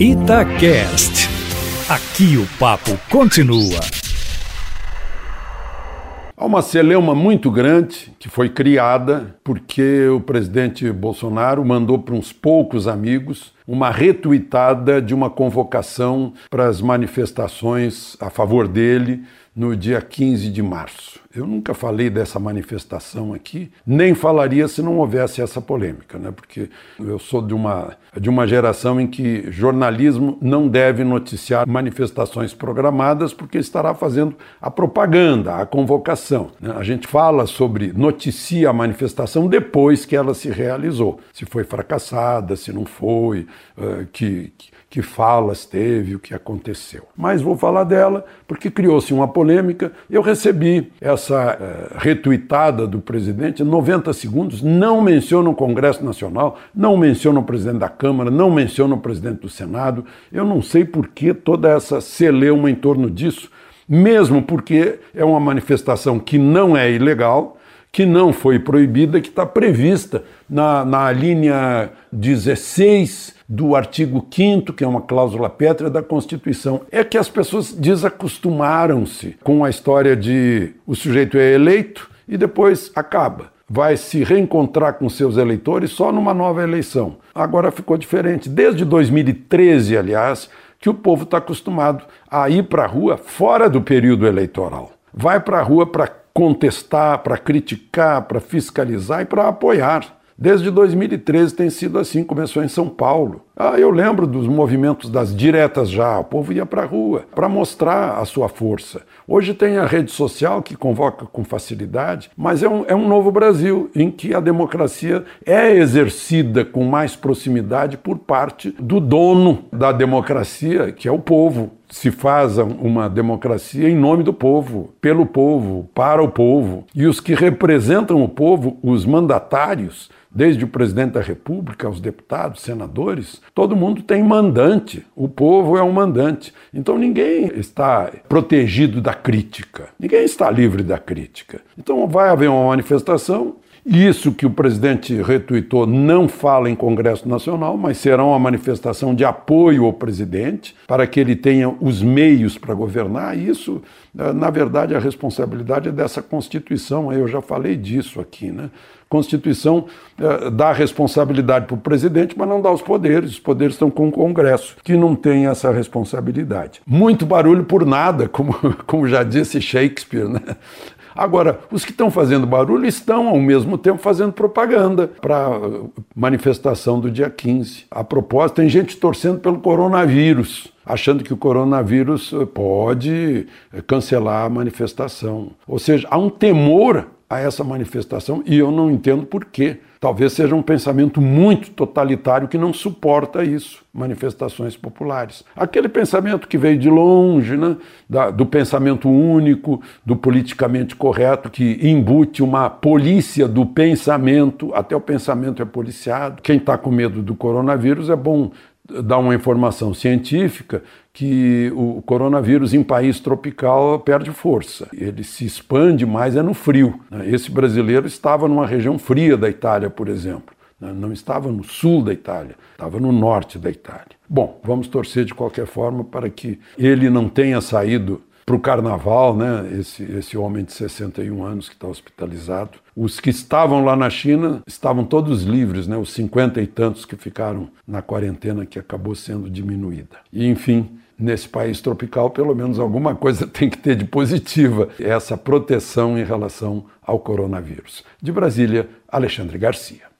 Itacast. Aqui o papo continua. Há uma celeuma muito grande que foi criada porque o presidente Bolsonaro mandou para uns poucos amigos uma retuitada de uma convocação para as manifestações a favor dele no dia 15 de março. Eu nunca falei dessa manifestação aqui, nem falaria se não houvesse essa polêmica, né? porque eu sou de uma, de uma geração em que jornalismo não deve noticiar manifestações programadas, porque estará fazendo a propaganda, a convocação. Né? A gente fala sobre, noticia a manifestação depois que ela se realizou, se foi fracassada, se não foi, uh, que, que falas teve, o que aconteceu. Mas vou falar dela porque criou-se uma polêmica. Eu recebi essa uh, retuitada do presidente, 90 segundos, não menciona o Congresso Nacional, não menciona o presidente da Câmara, não menciona o presidente do Senado. Eu não sei por que toda essa celeuma em torno disso, mesmo porque é uma manifestação que não é ilegal, que não foi proibida, que está prevista na, na linha 16 do artigo 5 que é uma cláusula pétrea da Constituição, é que as pessoas desacostumaram-se com a história de o sujeito é eleito e depois acaba. Vai se reencontrar com seus eleitores só numa nova eleição. Agora ficou diferente. Desde 2013, aliás, que o povo está acostumado a ir para a rua fora do período eleitoral. Vai para a rua para contestar, para criticar, para fiscalizar e para apoiar. Desde 2013 tem sido assim, começou em São Paulo. Ah, eu lembro dos movimentos das diretas já, o povo ia para a rua para mostrar a sua força. Hoje tem a rede social que convoca com facilidade, mas é um, é um novo Brasil em que a democracia é exercida com mais proximidade por parte do dono da democracia, que é o povo se faz uma democracia em nome do povo, pelo povo, para o povo. E os que representam o povo, os mandatários, desde o presidente da República aos deputados, senadores, todo mundo tem mandante. O povo é um mandante. Então ninguém está protegido da crítica. Ninguém está livre da crítica. Então vai haver uma manifestação. Isso que o presidente retuitou não fala em Congresso Nacional, mas será uma manifestação de apoio ao presidente para que ele tenha os meios para governar. Isso, eh, na verdade, a responsabilidade é dessa Constituição. Eu já falei disso aqui, né? Constituição eh, dá responsabilidade para o presidente, mas não dá os poderes. Os poderes estão com o Congresso, que não tem essa responsabilidade. Muito barulho por nada, como, como já disse Shakespeare, né? Agora, os que estão fazendo barulho estão, ao mesmo tempo, fazendo propaganda para a manifestação do dia 15. A propósito, tem gente torcendo pelo coronavírus, achando que o coronavírus pode cancelar a manifestação. Ou seja, há um temor a essa manifestação e eu não entendo por quê. Talvez seja um pensamento muito totalitário que não suporta isso, manifestações populares. Aquele pensamento que veio de longe, né, da, do pensamento único, do politicamente correto, que embute uma polícia do pensamento, até o pensamento é policiado. Quem está com medo do coronavírus é bom dar uma informação científica que o coronavírus em país tropical perde força. Ele se expande mais é no frio. Né? Esse brasileiro estava numa região fria da Itália, por exemplo. Né? Não estava no sul da Itália, estava no norte da Itália. Bom, vamos torcer de qualquer forma para que ele não tenha saído para o carnaval, né? Esse, esse homem de 61 anos que está hospitalizado. Os que estavam lá na China estavam todos livres, né? Os cinquenta e tantos que ficaram na quarentena que acabou sendo diminuída. E enfim, nesse país tropical, pelo menos alguma coisa tem que ter de positiva essa proteção em relação ao coronavírus. De Brasília, Alexandre Garcia.